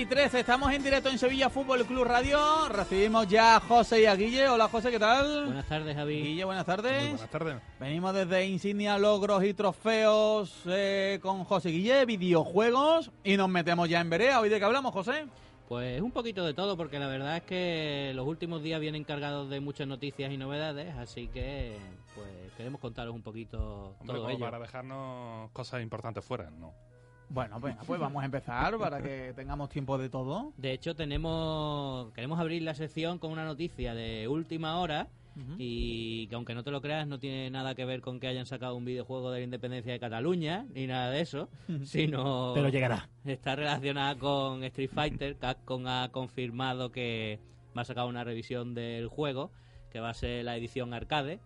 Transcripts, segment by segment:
6 y 13, estamos en directo en Sevilla Fútbol Club Radio. Recibimos ya a José y a Guille. Hola José, ¿qué tal? Buenas tardes, Javi. Guille, buenas tardes. Muy buenas tardes. Venimos desde Insignia, Logros y Trofeos eh, con José Guille, videojuegos. Y nos metemos ya en Berea. ¿Hoy de qué hablamos, José? Pues un poquito de todo, porque la verdad es que los últimos días vienen cargados de muchas noticias y novedades, así que pues queremos contaros un poquito Hombre, todo ello. para dejarnos cosas importantes fuera, ¿no? Bueno, venga, pues vamos a empezar para que tengamos tiempo de todo. De hecho, tenemos queremos abrir la sección con una noticia de última hora y que aunque no te lo creas no tiene nada que ver con que hayan sacado un videojuego de la independencia de Cataluña ni nada de eso, sino Pero llegará. está relacionada con Street Fighter. Capcom ha confirmado que va a sacar una revisión del juego, que va a ser la edición arcade.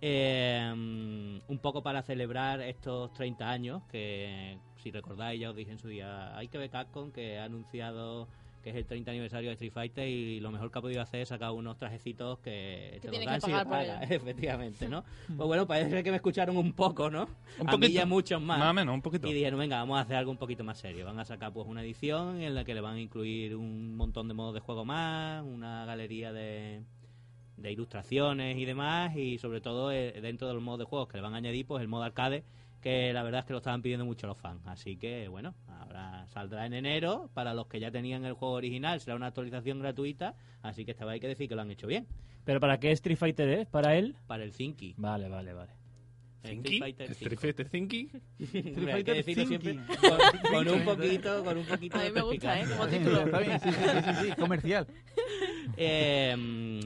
Eh, un poco para celebrar estos 30 años, que si recordáis, ya os dije en su día, hay que ver Capcom que ha anunciado que es el 30 aniversario de Street Fighter y lo mejor que ha podido hacer es sacar unos trajecitos que, te los dan que si pagar pagas, ello. efectivamente, ¿no? Pues bueno, parece que me escucharon un poco, ¿no? Un a mí poquito. y a muchos más. Más o menos, un poquito. Y dijeron, venga, vamos a hacer algo un poquito más serio. Van a sacar pues una edición en la que le van a incluir un montón de modos de juego más, una galería de, de ilustraciones y demás, y sobre todo eh, dentro de los modos de juegos que le van a añadir, pues el modo arcade, que la verdad es que lo estaban pidiendo mucho los fans. Así que bueno, ahora saldrá en enero. Para los que ya tenían el juego original, será una actualización gratuita. Así que esta vez hay que decir que lo han hecho bien. ¿Pero para qué Street Fighter es? ¿Para él? Para el Zinky. Vale, vale, vale. Street Fighter ¿Street 5. Fighter hay que Fighter siempre con, con un poquito, con un poquito A mí me gusta, ¿eh? Como título. Está bien, sí, sí, sí, sí, sí, comercial. Eh,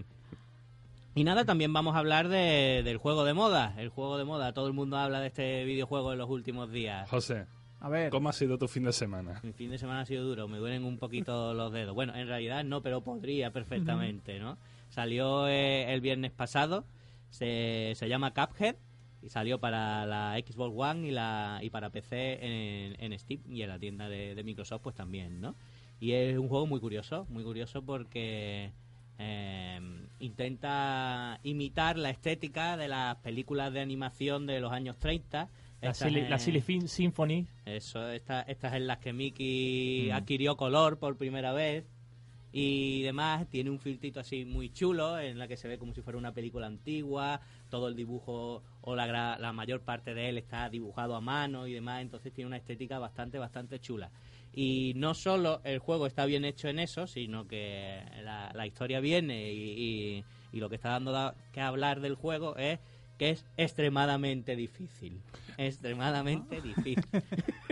y nada, también vamos a hablar de- del juego de moda. El juego de moda, todo el mundo habla de este videojuego en los últimos días. José, A ver, ¿cómo ha sido tu fin de semana? Mi fin de semana ha sido duro, me duelen un poquito los dedos. Bueno, en realidad no, pero podría perfectamente, ¿no? Salió eh, el viernes pasado, se, se llama Cuphead y salió para la Xbox One y, la, y para PC en, en Steam y en la tienda de, de Microsoft pues también, ¿no? Y es un juego muy curioso, muy curioso porque eh, intenta imitar la estética de las películas de animación de los años 30. La, Silly, la Symphony. eso, esta- estas en las que Mickey Mm. adquirió color por primera vez y demás. Tiene un filtrito así muy chulo en la que se ve como si fuera una película antigua. Todo el dibujo o la, la mayor parte de él está dibujado a mano y demás. Entonces tiene una estética bastante, bastante chula. Y no solo el juego está bien hecho en eso, sino que la, la historia viene y, y- y lo que está dando da- que hablar del juego es que es extremadamente difícil. Extremadamente difícil.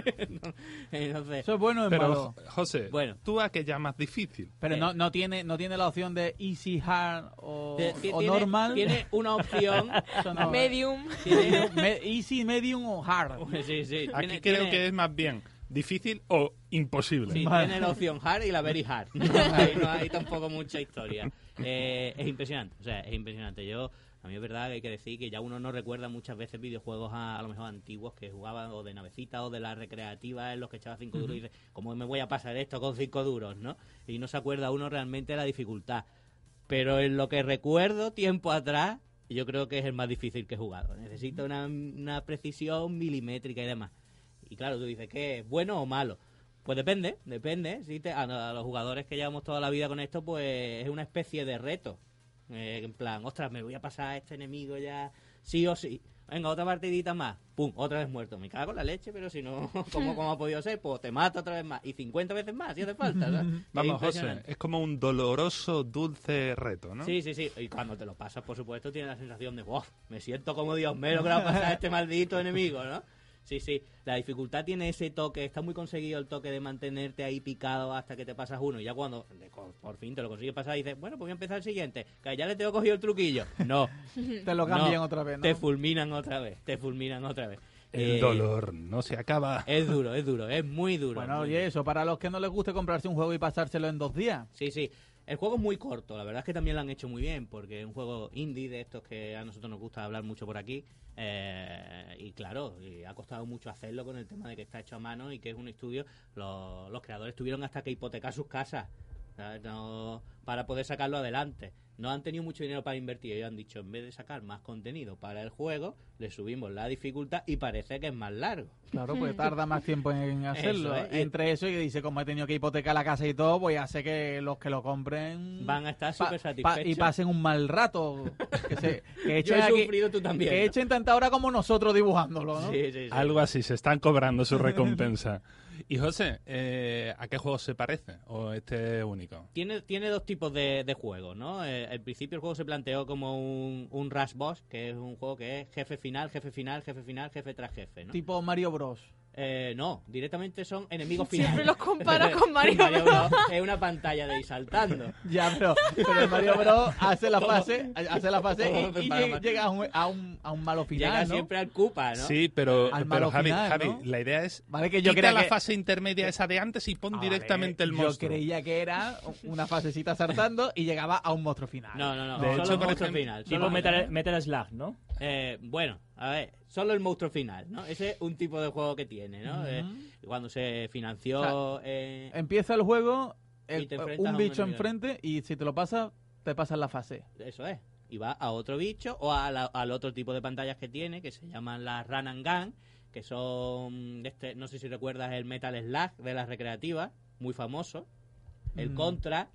Entonces, eso es bueno Pero, malo. José, Bueno. ¿tú a qué llamas difícil? Pero eh. no, no, tiene, no tiene la opción de easy, hard o, normal. tiene una opción. No- Medium. tiene- Me- easy, medium o hard. sí, sí, Aquí tiene- creo tiene- que es más bien difícil o imposible. Sí, Vale. tiene la opción hard y la very hard. No hay, no hay tampoco mucha historia. Eh, es impresionante, o sea, es impresionante. Yo, a mí es verdad que hay que decir que ya uno no recuerda muchas veces videojuegos a, a lo mejor antiguos que jugaban o de navecita o de la recreativa en los que echaba cinco duros y dice, ¿cómo me voy a pasar esto con cinco duros, no? Y no se acuerda uno realmente de la dificultad. Pero en lo que recuerdo tiempo atrás, yo creo que es el más difícil que he jugado. Necesita una, una precisión milimétrica y demás. Y claro, tú dices, ¿qué bueno o malo? Pues depende, depende. Si te- a, los jugadores que llevamos toda la vida con esto, pues es una especie de reto. Eh, en plan, ostras, me voy a pasar a este enemigo ya sí o sí. Venga, otra partidita más. Pum, otra vez muerto. Me cago en la leche, pero si no, ¿cómo, cómo ha podido ser? Pues te mata otra vez más. Y 50 veces más, si hace falta. ¿sabes? Es Vamos, José, es como un doloroso, dulce reto, ¿no? Sí, sí, sí. Y cuando te lo pasas, por supuesto, tienes la sensación de, wow, me siento como Dios me he logrado pasar a este maldito enemigo, ¿no? Sí, sí. La dificultad tiene ese toque, está muy conseguido el toque de mantenerte ahí picado hasta que te pasas uno. Y ya cuando de- por fin te lo consigues pasar, dices, bueno, pues voy a empezar el siguiente. Que ya le tengo cogido el truquillo. No. Te lo cambian no, otra vez, ¿no? Te fulminan otra vez, te fulminan otra vez. El Eh, dolor no se acaba. Es duro, es duro, es muy duro. Bueno, muy oye, eso, para los que no les guste comprarse un juego y pasárselo en dos días. Sí, sí. El juego es muy corto, la verdad es que también lo han hecho muy bien, porque es un juego indie de estos que a nosotros nos gusta hablar mucho por aquí. eh, y claro, y ha costado mucho hacerlo con el tema de que está hecho a mano y que es un estudio. Los, los creadores tuvieron hasta que hipotecar sus casas ¿sabes? No- para poder sacarlo adelante. No han tenido mucho dinero para invertir. Ellos han dicho, en vez de sacar más contenido para el juego, le subimos la dificultad y parece que es más largo. Claro, pues tarda más tiempo en hacerlo. Eso. Entre eso y que dice, como he tenido que hipotecar la casa y todo, voy a hacer que los que lo compren Van a estar súper pa- satisfechos. y pasen un mal rato. Que, se, que Yo he aquí- sufrido, tú también. que ¿no? echen tanta hora como nosotros dibujándolo, ¿no? Sí, sí, sí. Algo así, se están cobrando su recompensa. Y José, eh, ¿a qué juego se parece? ¿O este es único? Tiene, tiene dos tipos de, de juegos, ¿no? Eh, al principio el juego se planteó como un, un Rush Boss, que es un juego que es jefe final, jefe final, jefe final, jefe tras jefe, ¿no? Tipo Mario Bros. Eh, no, directamente son enemigos Siempre finales. los comparo con Mario Bros. Es una pantalla de ir saltando. Ya, pero, Mario Bros hace la fase, hace la fase y, y llega, a, un, a, un, a un malo final, Llega ¿no? siempre al Koopa, ¿no? Sí, pero, Al pero malo Javi, final, Javi, ¿no? la idea es Vale, que yo quita la que- fase intermedia esa de antes y pon A directamente ver, el monstruo. Yo creía que era una fasecita saltando y llegaba a un monstruo final. No, no, no. De solo hecho, monstruo ejemplo, final. Tipo Metal, Metal Slug, ¿no? Eh, bueno, a ver, solo el monstruo final, ¿no? Ese es un tipo de juego que tiene, ¿no? Eh, cuando se financió... O eh, Empieza el juego, el- un bicho enfrente y si te lo pasas, te pasas la fase. Eso es. Y va a otro bicho o a la- al otro tipo de pantallas que tiene, que se llaman las Run and Gun, que son, este, no sé si recuerdas el Metal Slug de las recreativas, muy famoso. El Mm. Contra,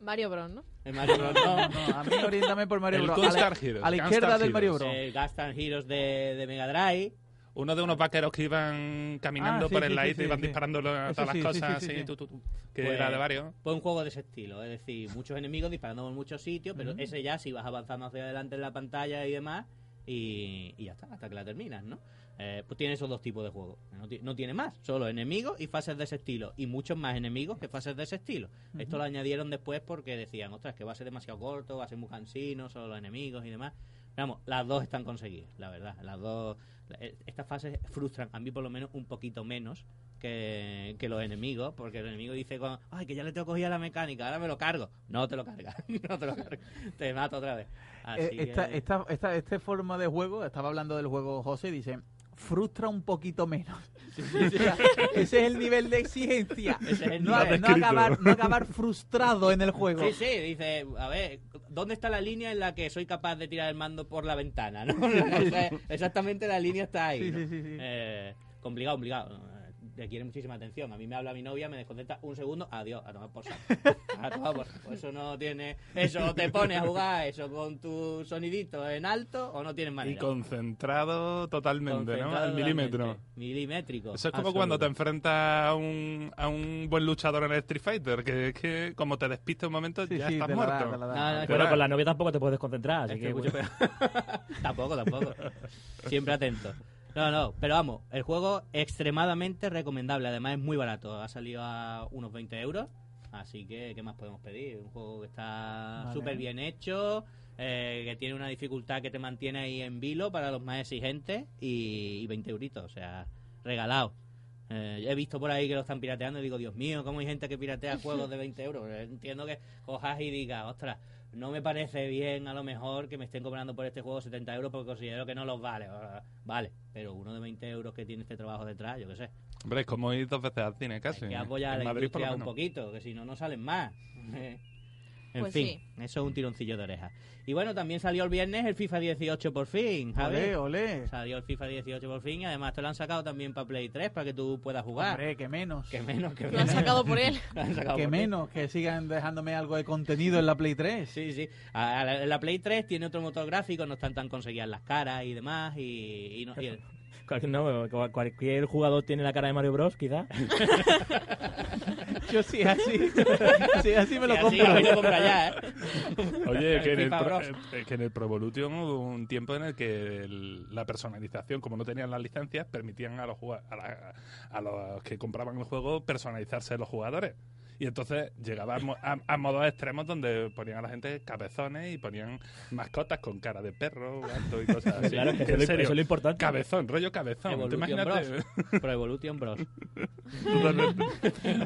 Mario Bros, ¿no? el Mario Bros. no, No, a mí oriéntame por Mario Bros. A a la Gunstar izquierda del Mario. Bros. el Gas and Heroes de, de Mega Drive. Uno de unos vaqueros que iban caminando Ah, sí, por el sí, y iban sí. disparando todas sí, las cosas sí, sí, así, sí. tu, tu, tu, que Pues- era de varios. Pues un juego de ese estilo, es decir, muchos enemigos disparando por muchos sitios, pero ese ya si vas avanzando hacia adelante en la pantalla y demás, y, y ya está, hasta que la terminas, ¿no? Eh, pues tiene esos dos tipos de juegos. No, ti- no tiene más, solo enemigos y fases de ese estilo. Y muchos más enemigos que fases de ese estilo. Esto lo añadieron después porque decían, ostras, que va a ser demasiado corto, va a ser muy cansino, solo los enemigos y demás. Vamos, las dos están conseguidas, la verdad. Las dos. eh, Estas fases frustran a mí por lo menos un poquito menos que, que los enemigos, porque el enemigo dice, con, ay, que ya le tengo cogida la mecánica, ahora me lo cargo. No te lo cargas, no te lo cargas. Te mato otra vez. Así Eh, esta, que- esta, esta, este forma de juego, estaba hablando del juego José, dice, frustra un poquito menos. O sea, ese es el nivel de exigencia. Ese es el No, nivel. no acabar, no acabar frustrado en el juego. Sí, sí, dice, a ver, ¿dónde está la línea en la que soy capaz de tirar el mando por la ventana? ¿no? O sea, exactamente la línea está ahí. Sí, ¿no? sí, sí, sí. Eh, complicado, complicado. Requiere muchísima atención. A mí me habla mi novia, me desconecta un segundo, adiós, a tomar por saco. A tomar por saco. Eso no tiene. Eso te pone a jugar eso con tu sonidito en alto o no tienes manera. Y concentrado totalmente, ¿no? Al milímetro. totalmente. Milimétrico. Eso es como absoluto. cuando te enfrentas a un, a un buen luchador en el Street Fighter, que es que como te despistes un momento Sí, ya sí, estás da, muerto. da. No, no, va. con la novia tampoco te puedes desconcentrar, así Es que... que mucho bueno. peor. tampoco, tampoco. Siempre atento. No, no, pero vamos, el juego extremadamente recomendable. Además es muy barato. Ha salido a unos 20 euros. Así que, ¿qué más podemos pedir? Un juego que está Vale. súper bien hecho, eh, que tiene una dificultad que te mantiene ahí en vilo para los más exigentes y, y 20 euritos, o sea, regalado. Eh, he visto por ahí que lo están pirateando y digo, Dios mío, ¿cómo hay gente que piratea juegos de 20 euros? Entiendo que cojas y digas, ostras, no me parece bien a lo mejor que me estén cobrando por este juego 70 euros porque considero que no los vale. Vale, pero uno de 20 euros que tiene este trabajo detrás, yo qué sé. Hombre, es como ir dos veces al cine casi. Hay que apoyar a la Madrid, industria un poquito, que si no, no salen más. en Pues fin, sí. eso es un tironcillo de oreja. Y bueno, también salió el viernes el FIFA 18 por fin, Javi. Olé, olé. Salió el FIFA 18 por fin y además te lo han sacado también para Play 3 para que tú puedas jugar. Hombre, que menos. Que menos, que Lo menos. han sacado por él. Lo han sacado Que por menos, que sigan dejándome algo de contenido en la Play 3. Sí, sí. A- la, la Play 3 tiene otro motor gráfico, no están tan conseguidas las caras y demás. Y, y no- y el- no, cual- cualquier jugador tiene la cara de Mario Bros, quizás. Yo sí, así. sí, así me lo y así, compro. a ver, lo compra ya, ¿eh? Oye, que en, el Pro, eh, que en el Pro Evolution hubo un tiempo en el que el- la personalización, como no tenían las licencias, permitían a los, a, la- a los que compraban el juego personalizarse los jugadores. Y entonces llegaba a, mo- a- a modos extremos donde ponían a la gente cabezones y ponían mascotas con cara de perro, gato y cosas así. claro, que eso, es lo- serio, eso es lo importante. Cabezón, rollo cabezón. ¿Te Evolution? Bros. Pro Evolution Bros. Totalmente.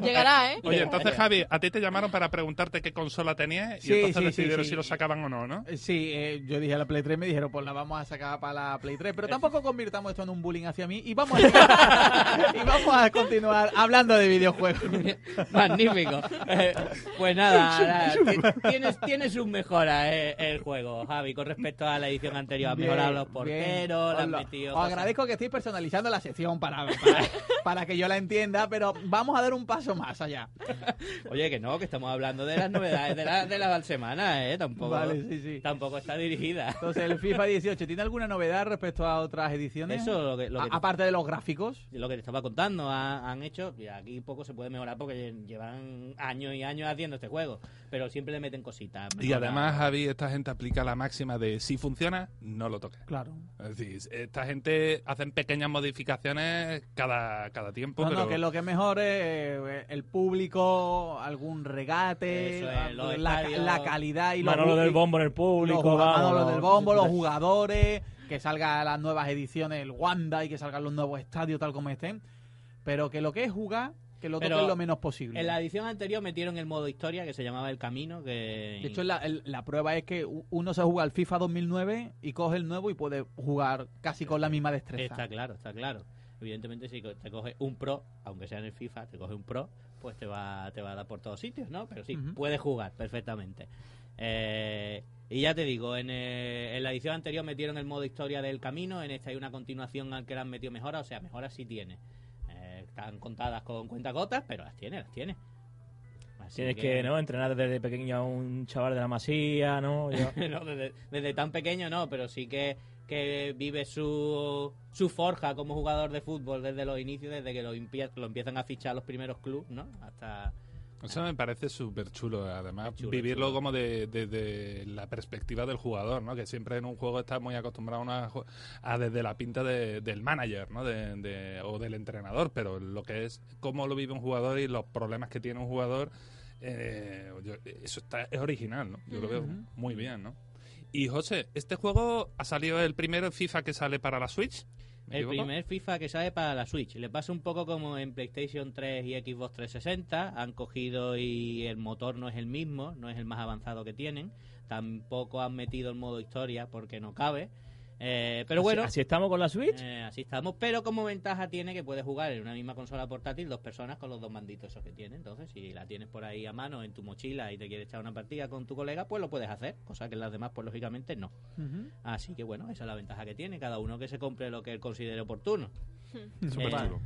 Llegará, ¿eh? Oye, entonces Javi, a ti te llamaron para preguntarte qué consola tenías y Sí, entonces sí, decidieron sí. si lo sacaban o no, ¿no? Eh, Sí, eh, yo dije a la Play 3, me dijeron, pues la vamos a sacar para la Play 3, pero tampoco convirtamos esto en un bullying hacia mí y vamos a, y vamos a continuar hablando de videojuegos. Magnífico. Eh, pues nada, nada, ti- tienes, tienes un mejora eh, el juego, Javi, con respecto a la edición anterior. Bien, mejorado los porteros, lo- metido. Os agradezco que estéis personalizando la sección para, para, para que yo la entienda, pero vamos a dar un paso más allá. Oye, que no, que estamos hablando de las novedades de la, de la semana, ¿eh? Tampoco, Vale, sí, sí. tampoco está dirigida. Entonces, el FIFA 18, ¿tiene alguna novedad respecto a otras ediciones? Eso lo que, lo que A- aparte de los gráficos. lo que te estaba contando, ha- han hecho, y aquí poco se puede mejorar porque llevan años y años haciendo este juego, pero siempre le meten cositas. Y además, Javi, esta gente aplica la máxima de si funciona, no lo toques. Claro. Es decir, esta gente hacen pequeñas modificaciones cada, cada tiempo, No, pero no, que lo que es mejor es eh, el público, algún regate, Eso es, los la, estadios. la calidad y los Manolo del y- bombo en el los, público, vamos. Manolo no. del bombo, los jugadores, que salgan las nuevas ediciones, el Wanda y que salgan los nuevos estadios tal como estén. Pero que lo que es jugar, que lo toquen lo menos posible. En la edición anterior metieron el modo historia que se llamaba El Camino, que... De hecho, la, el- la prueba es que uno se juega al FIFA 2009 y coge el nuevo y puede jugar casi con la misma destreza. Está claro, está claro. Evidentemente, si te coge un pro, aunque sea en el FIFA, te coge un pro, pues te va, te va a dar por todos sitios, ¿no? Pero sí, puedes jugar perfectamente. Eh, y ya te digo, en, eh, en la edición anterior metieron el modo historia del camino, en esta hay una continuación al que le han metido mejoras, o sea, mejoras sí tiene. Están contadas con cuentagotas, pero las tiene, las tiene. Así Tienes que, ¿no? Entrenar desde pequeño a un chaval de la masía, ¿no? Yo- no, desde, desde tan pequeño no, pero sí que, que vive su, su forja como jugador de fútbol desde los inicios, desde que lo, lo empiezan a fichar los primeros clubes, ¿no? Hasta... Eso me parece súper chulo, además, chulo, vivirlo chulo. como de- desde la perspectiva del jugador, ¿no? Que siempre en un juego está muy acostumbrado a, a desde la pinta de- del manager, ¿no? De, de- o del entrenador, pero lo que es cómo lo vive un jugador y los problemas que tiene un jugador, eh, yo- eso está, es original, ¿no? Yo lo veo muy bien, ¿no? Y José, ¿este juego ha salido el primero FIFA que sale para la Switch? ¿Me El equivoco? primer FIFA que sale para la Switch. Le pasa un poco como en PlayStation 3 y Xbox 360. Han cogido y el motor no es el mismo, no es el más avanzado que tienen. Tampoco han metido el modo historia porque no cabe. Eh, pero bueno, Así, así estamos con la Switch. Eh, así estamos, pero como ventaja tiene que puedes jugar en una misma consola portátil dos personas con los dos manditos esos que tiene. Entonces, si la tienes por ahí a mano en tu mochila y te quieres echar una partida con tu colega, pues lo puedes hacer, cosa que en las demás, pues lógicamente no. Así que bueno, esa es la ventaja que tiene, cada uno que se compre lo que él considere oportuno. Súper Eh.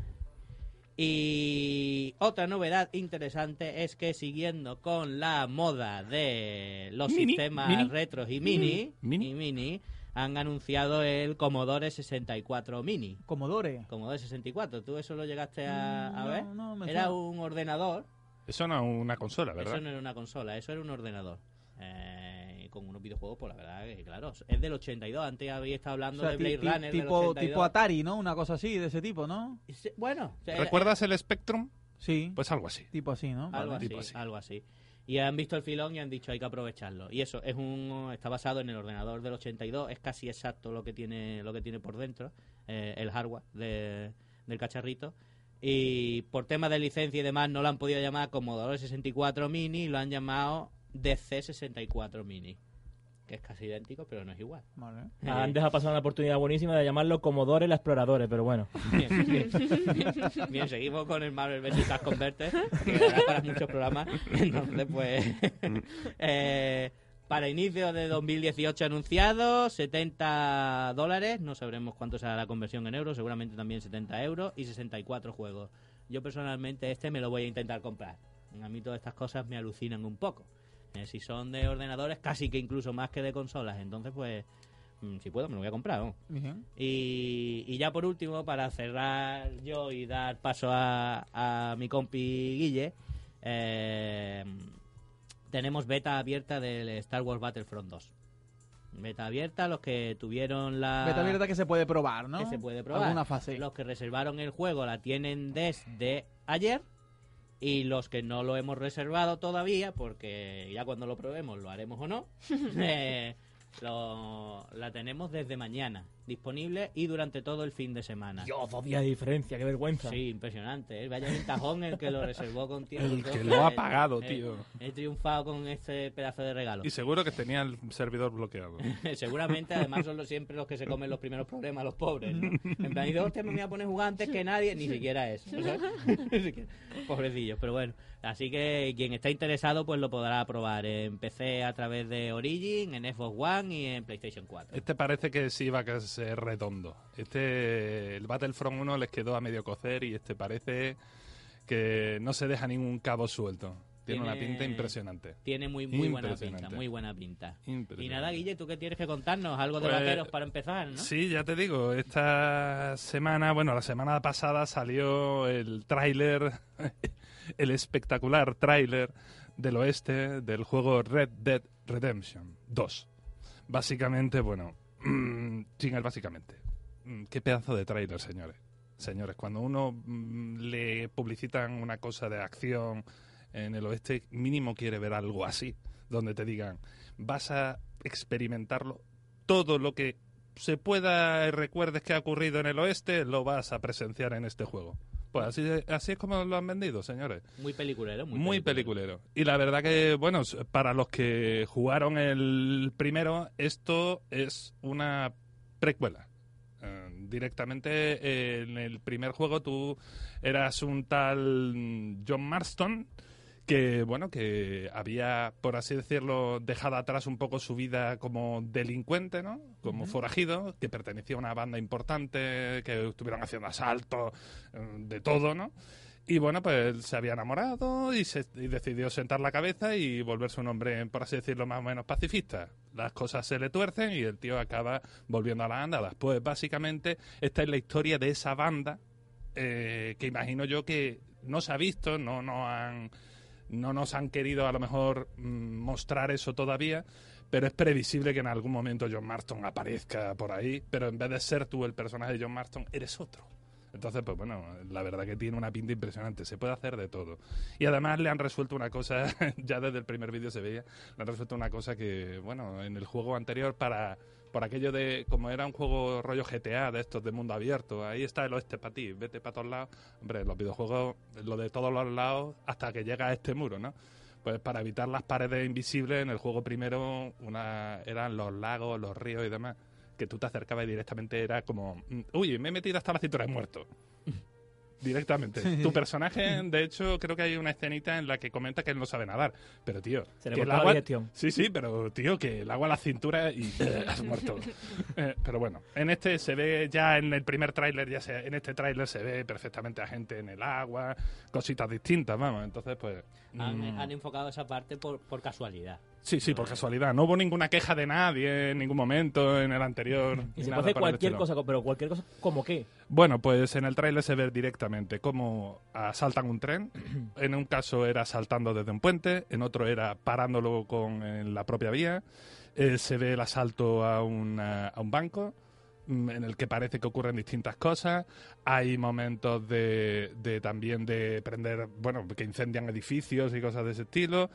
Y otra novedad interesante es que siguiendo con la moda de los Mini, sistemas mini, retros y mini, mini. y mini, han anunciado el Commodore 64 Mini. Commodore. Commodore 64, ¿tú eso lo llegaste a, a Mm, ver? no, no, me era suena. un ordenador, Eso no es una consola, ¿verdad? eso no era una consola, eso era un ordenador. Eh, con unos videojuegos, pues la verdad que, claro, es del 82. Antes había estado O hablando sea, de Blade Runner. del tipo, 82. tipo Atari, ¿no? Una cosa así, de ese tipo, ¿no? Bueno, era- ¿Recuerdas el Spectrum? Sí, Pues algo así. tipo así, ¿no? algo Vale. así, tipo así. algo así. Y han visto el filón y han dicho hay que aprovecharlo. Y eso es un está basado en el ordenador del 82, es casi exacto lo que tiene lo que tiene por dentro, eh, el hardware de- del cacharrito. Y por temas de licencia y demás no lo han podido llamar Commodore 64 Mini, lo han llamado DC64 Mini, que es casi idéntico, pero no es igual. Vale. Han dejado pasar una oportunidad buenísima de llamarlo Commodore la Exploradores, pero bueno. Bien, bien, bien. Bien, seguimos con el Marvel vs. Capcom Converter, que para muchos programas. Entonces, pues. eh, para inicio de 2018 anunciado, 70 dólares. No sabremos cuánto será la conversión en euros, seguramente también 70 euros y 64 juegos. Yo personalmente este me lo voy a intentar comprar. A mí todas estas cosas me alucinan un poco. Eh, si son de ordenadores, casi que incluso más que de consolas. Entonces, pues, mm, si puedo, me lo voy a comprar. Y, y ya por último, para cerrar yo y dar paso a, a mi compi Guille, eh, tenemos beta abierta del Star Wars Battlefront 2. Beta abierta, los que tuvieron la... Beta abierta que se puede probar, ¿no? que se puede probar. Alguna fase. Los que reservaron el juego la tienen desde ayer y los que no lo hemos reservado todavía, porque ya cuando lo probemos lo haremos o no, eh, lo- la tenemos desde mañana disponible y durante todo el fin de semana. Dios, dos días de diferencia, qué vergüenza. Sí, impresionante. ¿eh? Vaya ventajón el que lo reservó con tiempo. El que lo ha pagado, tío. He triunfado con este pedazo de regalo. Y seguro que tenía el servidor bloqueado. Seguramente, además, son los- siempre los que se comen los primeros problemas, los pobres. ¿no? En plan, y hostia, me voy a poner a jugar antes que nadie, ni siquiera eso. Pobrecillos, pero bueno. Así que quien está interesado pues lo podrá probar en PC a través de Origin, en Xbox One y en PlayStation 4. Este parece que sí va a ser redondo. Este, el Battlefront 1 les quedó a medio cocer y este parece que no se deja ningún cabo suelto. Tiene, una pinta impresionante. Tiene muy muy buena pinta, muy buena pinta. Y nada, Guille, ¿tú qué tienes que contarnos? Algo de Pues, vaqueros para empezar, ¿no? Sí, ya te digo, esta semana, bueno, la semana pasada salió el tráiler, el espectacular tráiler del oeste del juego Red Dead Redemption 2. Básicamente, bueno, sin el básicamente. Mm, Qué pedazo de tráiler, señores. Señores, cuando uno mm, le publicitan una cosa de acción en el oeste, mínimo quiere ver algo así, donde te digan, vas a experimentarlo todo lo que se pueda y recuerdes que ha ocurrido en el oeste, lo vas a presenciar en este juego. Pues así, así es como lo han vendido, señores. Muy peliculero, muy, Muy, peliculero. Y la verdad que, bueno, para los que jugaron el primero, esto es una precuela. Eh, directamente eh, en el primer juego tú eras un tal mm, John Marston que, bueno, que había, por así decirlo, dejado atrás un poco su vida como delincuente, ¿no? Como forajido, que pertenecía a una banda importante, que estuvieron haciendo asaltos, eh, de todo, ¿no? Y bueno, pues se había enamorado y, se, y decidió sentar la cabeza y volverse un hombre, por así decirlo, más o menos pacifista. Las cosas se le tuercen y el tío acaba volviendo a las andadas. Pues básicamente esta es la historia de esa banda eh, que imagino yo que no se ha visto, no, no, han, no nos han querido a lo mejor mm, mostrar eso todavía. Pero es previsible que en algún momento John Marston aparezca por ahí, pero en vez de ser tú el personaje de John Marston, eres otro. Entonces, pues bueno, la verdad que tiene una pinta impresionante. Se puede hacer de todo. Y además le han resuelto una cosa, ya desde el primer vídeo se veía, le han resuelto una cosa que, bueno, en el juego anterior para por aquello de, como era un juego rollo GTA de estos de mundo abierto, ahí está el oeste para ti, vete para todos lados. Hombre, los videojuegos, lo de todos los lados hasta que llega a este muro, ¿no? Pues para evitar las paredes invisibles, en el juego primero una, eran los lagos, los ríos y demás que tú te acercabas y directamente era como, mm, uy, me he metido hasta la cintura, he muerto. Directamente. Tu personaje, de hecho, creo que hay una escenita en la que comenta que él no sabe nadar. Pero, tío, Se le que el la agua... digestión. Sí, sí, pero, tío, que el agua a la cintura y eh, has muerto. Eh, pero bueno, en este se ve ya en el primer tráiler, ya se, en este tráiler se ve perfectamente a gente en el agua, cositas distintas, vamos. Entonces, pues... Han, mm, han enfocado esa parte por, por casualidad. Sí, sí, por casualidad. No hubo ninguna queja de nadie en ningún momento en el anterior. Y se puede hacer cualquier cosa, pero cualquier cosa, ¿como qué? Bueno, pues en el tráiler se ve directamente cómo asaltan un tren. En un caso era saltando desde un puente, en otro era parándolo con en la propia vía. Eh, se ve el asalto a, una- a un banco mm, en el que parece que ocurren distintas cosas. Hay momentos de, de también de prender, bueno, que incendian edificios y cosas de ese estilo.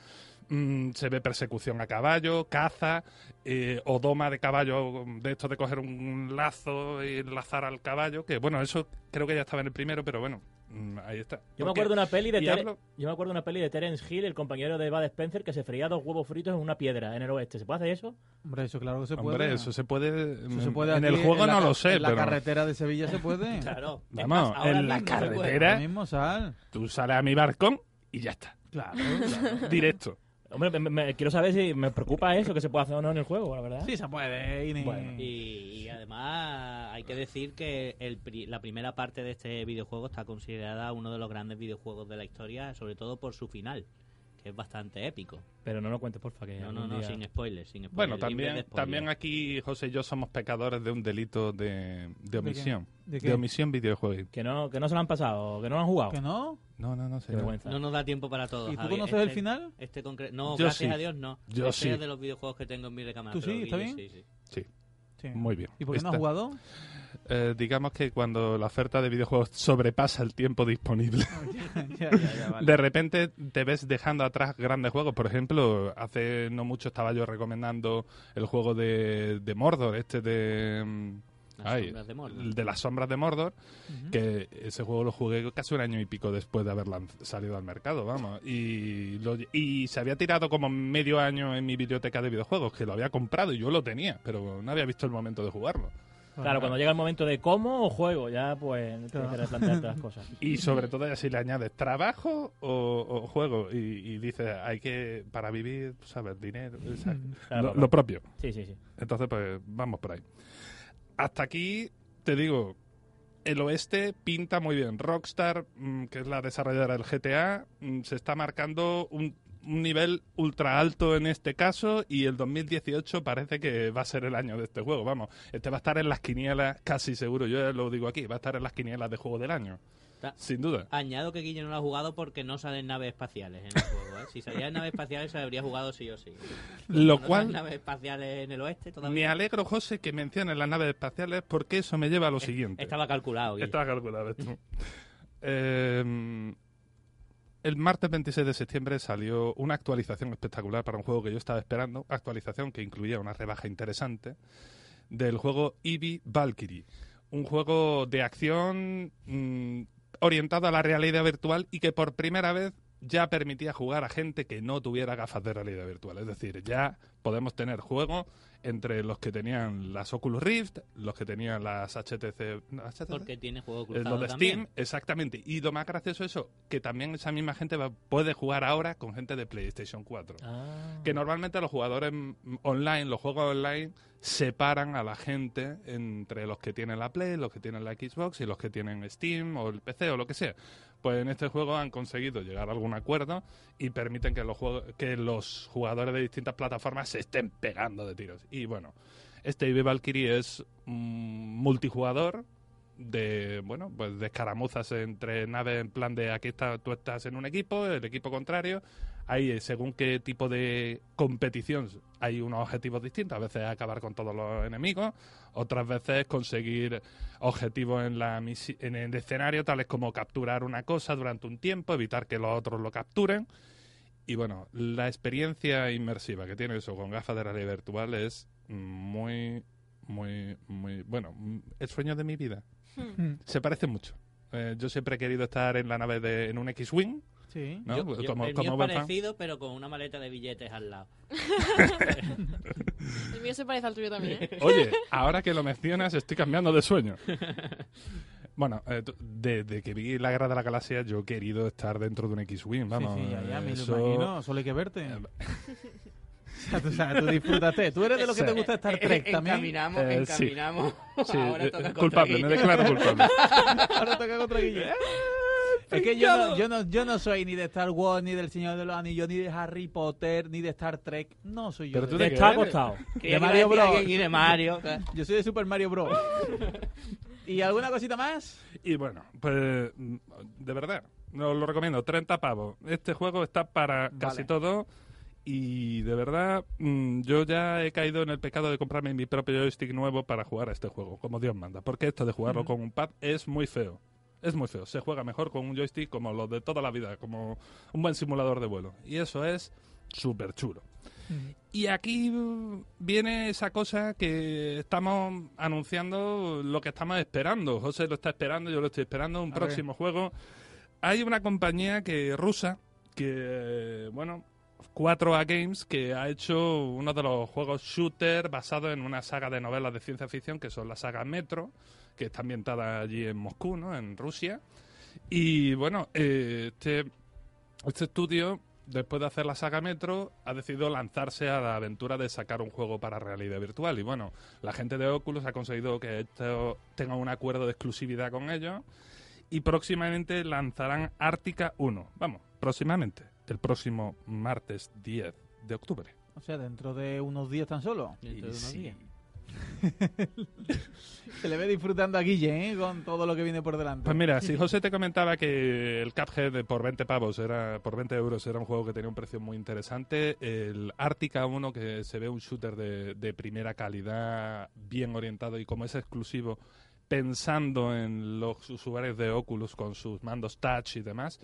Mm, se ve persecución a caballo, caza, eh, o doma de caballo, de esto de coger un lazo y enlazar al caballo, que bueno, eso creo que ya estaba en el primero, pero bueno, mm, ahí está. Yo me acuerdo de una peli de yo me acuerdo de una peli de Terence Hill, el compañero de Bud Spencer, que se freía dos huevos fritos en una piedra en el oeste. ¿Se puede hacer eso? Hombre, eso claro que se puede. Hombre, eso se puede. Eso se puede en aquí, el juego no lo sé, En la carretera de Sevilla se puede. Claro. Vamos, en la carretera- mismo sal. Tú sales a mi barcón y ya está. Claro. Directo. Hombre, me- me- quiero saber si me preocupa eso, que se puede hacer o no en el juego, la verdad. Sí, se puede. Y ni- Bueno. Y, y además hay que decir que el pri- la primera parte de este videojuego está considerada uno de los grandes videojuegos de la historia, sobre todo por su final, que es bastante épico. Pero no lo cuentes, porfa, que No, no, no, día- sin spoilers, sin spoilers. Bueno, de también, spoilers. también aquí José y yo somos pecadores de un delito de, de omisión. ¿De ¿De, qué? omisión videojuego. Que no, que no se lo han pasado, que no lo han jugado. ¿Que no? No, no, no, vergüenza. No nos da tiempo para todo. ¿Y tú Javi. conoces Este- el final? Este concreto. No, Yo gracias sí. a Dios no. Yo este sí. es de los videojuegos que tengo en mi recámara. ¿Tú sí? ¿Está bien? sí, sí. Sí, Sí. muy bien. ¿Y por qué no has jugado? Eh, digamos que cuando la oferta de videojuegos sobrepasa el tiempo disponible, ya, ya, ya, vale. de repente te ves dejando atrás grandes juegos. Por ejemplo, hace no mucho estaba yo recomendando el juego de, de Mordor, este de... mm, Las ay, sombras de Mordor. de las sombras de Mordor, que ese juego lo jugué casi un año y pico después de haber salido al mercado, vamos. Y, lo- y se había tirado como medio año en mi biblioteca de videojuegos, que lo había comprado y yo lo tenía, pero no había visto el momento de jugarlo. Claro, cuando llega el momento de cómo o juego, ya pues tienes que replantearte las cosas. Y sobre todo ya si le añades trabajo o, o juego y, y dices, hay que, para vivir, ¿sabes? Dinero, Claro, lo, claro. lo propio. Sí, sí, sí. Entonces, pues vamos por ahí. Hasta aquí, te digo, el oeste pinta muy bien. Rockstar, mm, que es la desarrolladora del GTA, mm, se está marcando un, un nivel ultra alto en este caso y el 2018 parece que va a ser el año de este juego. Vamos, este va a estar en las quinielas, casi seguro, yo ya lo digo aquí, va a estar en las quinielas de juego del año. Ta- Sin duda. Añado que Guille no lo ha jugado porque no salen naves espaciales en el juego. ¿eh? Si salían naves espaciales se habría jugado sí o sí. Lo No cual naves espaciales en el oeste Me todavía. alegro, José, que menciones las naves espaciales porque eso me lleva a lo siguiente. Estaba calculado. Guille. Está calculado esto. Eh, el martes 26 de septiembre salió una actualización espectacular para un juego que yo estaba esperando. Actualización que incluía una rebaja interesante del juego Eevee Valkyrie. Un juego de acción mm, orientado a la realidad virtual y que por primera vez ya permitía jugar a gente que no tuviera gafas de realidad virtual. Es decir, ya podemos tener juego entre los que tenían las Oculus Rift, los que tenían las HTC... Porque tiene juego Eh, cruzado lo de también. Steam, exactamente. Y lo más gracioso es eso, que también esa misma gente va- puede jugar ahora con gente de PlayStation 4. Ah. Que normalmente los jugadores online, los juegos online, separan a la gente entre los que tienen la Play, los que tienen la Xbox y los que tienen Steam o el PC o lo que sea. Pues en este juego han conseguido llegar a algún acuerdo y permiten que los, que los jugadores de distintas plataformas se estén pegando de tiros. Y bueno, este Eevee Valkyrie es un multijugador de bueno pues de escaramuzas entre naves en plan de aquí está tú estás en un equipo el equipo contrario hay eh, según qué tipo de competición hay unos objetivos distintos a veces acabar con todos los enemigos otras veces conseguir objetivos en la en el escenario tales como capturar una cosa durante un tiempo evitar que los otros lo capturen y bueno la experiencia inmersiva que tiene eso con gafas de realidad virtual es muy muy muy bueno mm, el sueño de mi vida Hmm. se parece mucho. Eh, yo siempre he querido estar en la nave de en un X-Wing, Sí. ¿no? Yo- Pues yo- como el como mío es parecido, pero con una maleta de billetes al lado. El mío se parece al tuyo también. ¿eh? Oye, ahora que lo mencionas, estoy cambiando de sueño. Bueno, eh, desde que vi la Guerra de la Galaxia, yo he querido estar dentro de un X-Wing, vamos. sí, sí, ya, ya, me lo eso- imagino, solo hay que verte. Eh, O sea, tú, o sea, tú disfrútate. Tú eres de los que te Sí. gusta Star Trek también. Encaminamos, Eh, encaminamos. Sí, Ahora eh, toca contra culpable, me declaro culpable. Ahora toca contra Guille. Es que yo no, yo, no, yo no soy ni de Star Wars, ni del Señor de los Anillos, ni de Harry Potter, ni de Star Trek. No soy yo. Pero de tú Te de acostado. Creía que Mario Bros. Y de Mario. Yo soy de Super Mario Bros. ¿Y alguna cosita más? Y bueno, pues de verdad, no lo recomiendo, 30 pavos. Este juego está para casi Vale. todo y de verdad mm, yo ya he caído en el pecado de comprarme mi propio joystick nuevo para jugar a este juego, como Dios manda, porque esto de jugarlo con un pad es muy feo. Es muy feo, se juega mejor con un joystick como los de toda la vida, como un buen simulador de vuelo. Y eso es súper chulo. Y aquí viene esa cosa que estamos anunciando, lo que estamos esperando. José lo está esperando, yo lo estoy esperando, un A próximo juego. Hay una compañía que rusa que, bueno, 4A Games, que ha hecho uno de los juegos shooter basado en una saga de novelas de ciencia ficción, que son la saga Metro, que está ambientada allí en Moscú, ¿no? En Rusia. Y bueno, eh, este, este estudio, después de hacer la saga Metro, ha decidido lanzarse a la aventura de sacar un juego para realidad virtual. Y bueno, la gente de Oculus ha conseguido que esto tenga un acuerdo de exclusividad con ellos. Y próximamente lanzarán Ártica 1. Vamos, próximamente. El próximo martes 10 de octubre. O sea, dentro de unos días tan solo. Dentro de unos sí. días. Se le ve disfrutando a Guille, ¿eh? Con todo lo que viene por delante. Pues mira, si José te comentaba que el Cuphead por 20 pavos era por 20 euros era un juego que tenía un precio muy interesante, el Ártica 1 que se ve un shooter de, de primera calidad, bien orientado y como es exclusivo, pensando en los usuarios de Oculus con sus mandos touch y demás,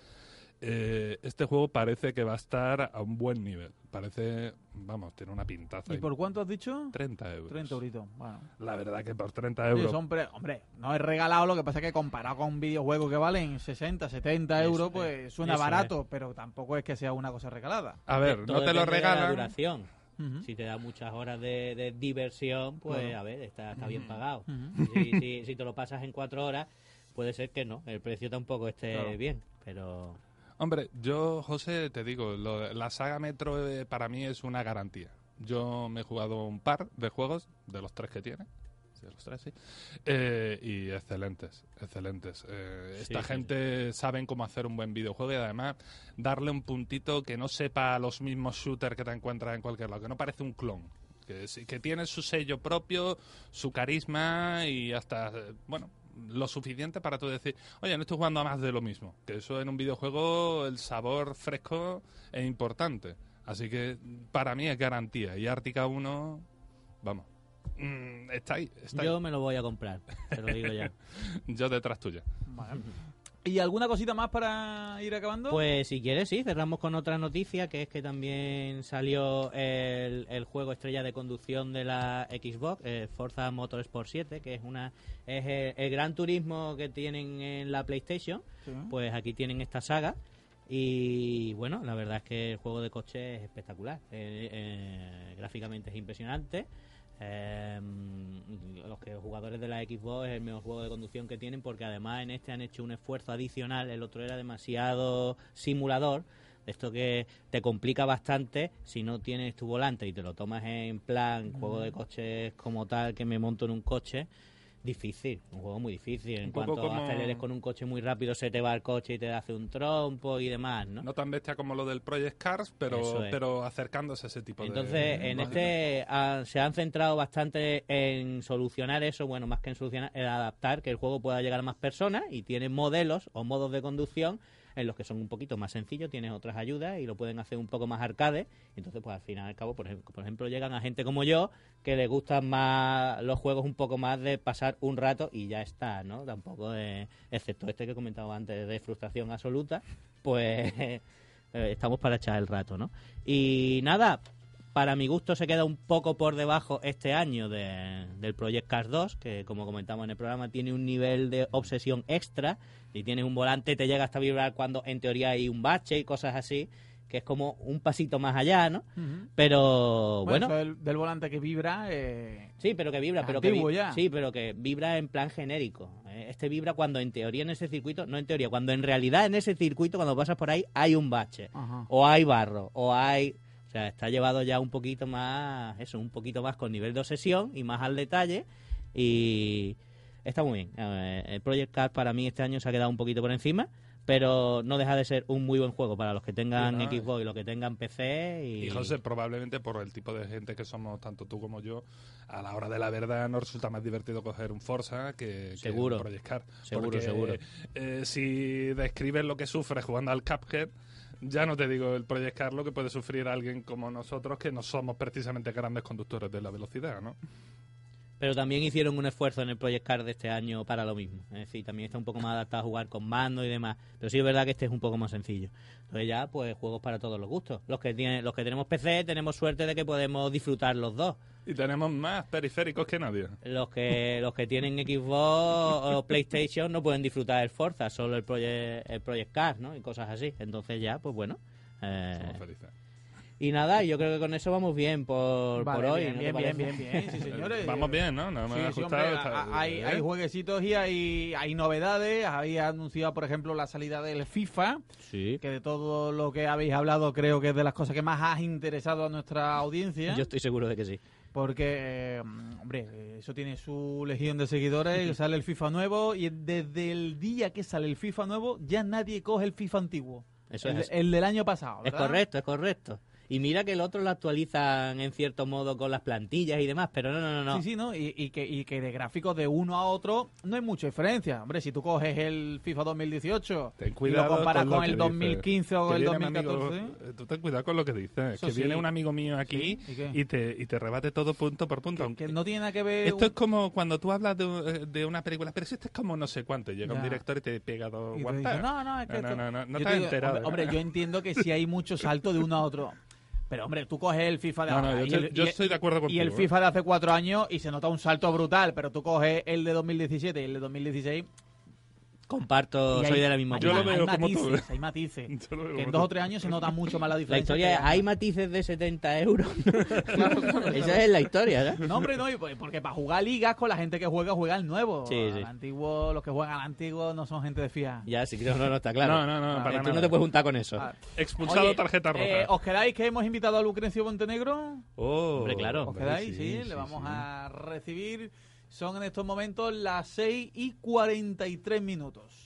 eh, este juego parece que va a estar a un buen nivel. Parece, vamos, tiene una pintaza. ¿Y por cuánto has dicho? 30 euros. 30 euritos. Bueno. La verdad que por 30 Sí, euros. son pre- hombre, no es regalado, lo que pasa es que comparado con videojuegos que valen 60, 70 Eso euros, es, pues suena barato, pero tampoco es que sea una cosa regalada. A ver, Todo no te lo la regalan. duración. Ujú. Si te da muchas horas de, de diversión, pues Claro. a ver, está, está bien pagado. Ujú. Si, si- si te lo pasas en cuatro horas, puede ser que no, el precio tampoco esté Claro. bien, pero... Hombre, yo, José, te digo, lo- la saga Metro eh, para mí es una garantía. Yo me he jugado un par de juegos, de los tres que tiene. Sí, de los tres, sí. Eh, y excelentes, excelentes. Eh, esta sí, gente saben cómo hacer un buen videojuego y además darle un puntito que no sepa los mismos shooters que te encuentras en cualquier lado, que no parece un clon. Que, sí- que tiene su sello propio, su carisma y hasta, eh, bueno, lo suficiente para tú decir, oye, no estoy jugando a más de lo mismo. Que eso en un videojuego, el sabor fresco es importante. Así que para mí es garantía. Y Ártica 1, vamos, mm, está ahí. Está Yo ahí. me lo voy a comprar, te lo digo ya. Yo detrás tuya. Vale. ¿Y alguna cosita más para ir acabando? Pues si quieres, sí, cerramos con otra noticia, que es que también salió el, el juego estrella de conducción de la Xbox, eh, Forza Motorsport 7, que es una es el, el gran turismo que tienen en la PlayStation. Sí. Pues aquí tienen esta saga. Y bueno, la verdad es que el juego de coche es espectacular. Eh, eh, gráficamente es impresionante. Eh, los que jugadores de la Xbox es el mejor juego de conducción que tienen porque además en este han hecho un esfuerzo adicional. El otro era demasiado simulador. Esto que te complica bastante si no tienes tu volante y te lo tomas en plan juego de coches como tal que me monto en un coche. Difícil, un juego muy difícil. En cuanto como- aceleres con un coche muy rápido, se te va el coche y te hace un trompo y demás, ¿no? No tan bestia como lo del Project Cars, pero, es. pero acercándose a ese tipo de... Entonces, en este se han centrado bastante en solucionar eso, bueno, más que en solucionar, en adaptar que el juego pueda llegar a más personas y tiene modelos o modos de conducción en los que son un poquito más sencillos, tienes otras ayudas y lo pueden hacer un poco más arcade. Entonces, pues al final y al cabo, por ejemplo, por ejemplo, llegan a gente como yo que le gustan más los juegos un poco más de pasar un rato y ya está, ¿no? Tampoco, excepto este que comentaba antes de frustración absoluta, pues eh, estamos para echar el rato, ¿no? Y nada, para mi gusto se queda un poco por debajo este año de- del Project Cars 2, que como comentamos en el programa tiene un nivel de obsesión extra y tienes un volante te llega hasta vibrar cuando en teoría hay un bache y cosas así, que es como un pasito más allá, ¿no? Pero Bueno, bueno, del, del volante que vibra. eh, sí, pero que vibra, pero que antiguo vi- ya. sí, pero que vibra en plan genérico. ¿eh? Este vibra cuando en teoría en ese circuito, no en teoría, cuando en realidad en ese circuito cuando pasas por ahí hay un bache o hay barro, o hay... Sea, está llevado ya un poquito más, eso, un poquito más con nivel de obsesión y más al detalle. Y está muy bien. El Project Cars para mí este año se ha quedado un poquito por encima, pero no deja de ser un muy buen juego para los que tengan Sí, ¿no? Xbox y los que tengan PC. Y, Y José, probablemente por el tipo de gente que somos, tanto tú como yo, a la hora de la verdad nos resulta más divertido coger un Forza que, un Project Cars. Seguro, Porque, seguro. eh, si describes lo que sufres jugando al Cuphead, ya no te digo el Project Cars lo que puede sufrir alguien como nosotros que no somos precisamente grandes conductores de la velocidad, ¿no? Pero también hicieron un esfuerzo en el Project Cars de este año para lo mismo. Es decir, también está un poco más adaptado a jugar con mando y demás. Pero sí es verdad que este es un poco más sencillo. Entonces ya, pues juegos para todos los gustos. Los que tienen, los que tenemos PC tenemos suerte de que podemos disfrutar los dos. Y tenemos más periféricos que nadie. Los que los que tienen Xbox o PlayStation no pueden disfrutar el Forza, solo el Project, el Project Cars, ¿no? Y cosas así. Entonces ya, pues bueno. eh, Somos felices. y nada, yo creo que con eso vamos bien por, Vale, por hoy. Bien, ¿no te bien, bien, bien, bien, sí, señores. Vamos bien, ¿no? No me Sí, ha sí, hombre, hay, ¿eh? hay jueguecitos y hay, hay novedades. Había anunciado, por ejemplo, la salida del FIFA, Sí. que de todo lo que habéis hablado creo que es de las cosas que más ha interesado a nuestra audiencia. Yo estoy seguro de que sí. Porque, eh, hombre, eso tiene su legión de seguidores, sale el FIFA nuevo y desde el día que sale el FIFA nuevo ya nadie coge el FIFA antiguo. Eso el, es el del año pasado. Es correcto, es correcto. Y mira que el otro lo actualizan en cierto modo con las plantillas y demás, pero no, no, no. no. Sí, sí, ¿no? Y, y que, y que de gráficos de uno a otro no hay mucha diferencia. Hombre, si tú coges el FIFA 2018 Ten y cuidado lo comparas con, con, lo que el dices. 2015 o Que el viene un 2014... amigo- eh, tú ten cuidado con lo que dices. Eso que sí. viene un amigo mío aquí Sí, ¿y te, y te rebate todo punto por punto. que no tiene nada que ver... Esto un- es como cuando tú hablas de, eh, de una película, pero si esto es como no sé cuánto. Llega un director y te pega dos dice, no, no, es que No, no, no, no, no te has digo, enterado, Hombre, ¿no? hombre, yo entiendo que si hay mucho salto de uno a otro. Pero, hombre, tú coges el FIFA de No, no, ahora yo y estoy- el- yo y el- estoy de acuerdo Y el ¿eh? FIFA de hace cuatro años y se nota un salto brutal, pero tú coges el de 2017 y el de 2016 Comparto, Y soy hay- de la misma hay opinión. hay matices, ¿eh? hay matices. Lo veo Que en dos o tres años se nota mucho más la La diferencia. historia es, este hay matices de 70 euros. Esa es la historia, ¿eh? No, hombre, no, pues- porque para jugar ligas con la gente que juega, juega al nuevo. Sí, sí. Al antiguo, los que juegan al antiguo no son gente de fía. Ya, sí, no, no, no, está claro. No, no, no, Ah, para Tú nada. no te puedes juntar con eso. Ah, Expulsado Oye, tarjeta roja. eh, ¿Os quedáis que hemos invitado a Lucrecio Montenegro? Oh, Hombre, claro. ¿Os quedáis? Sí, le vamos sí. a recibir. Son en estos momentos las 6 y 43 minutos.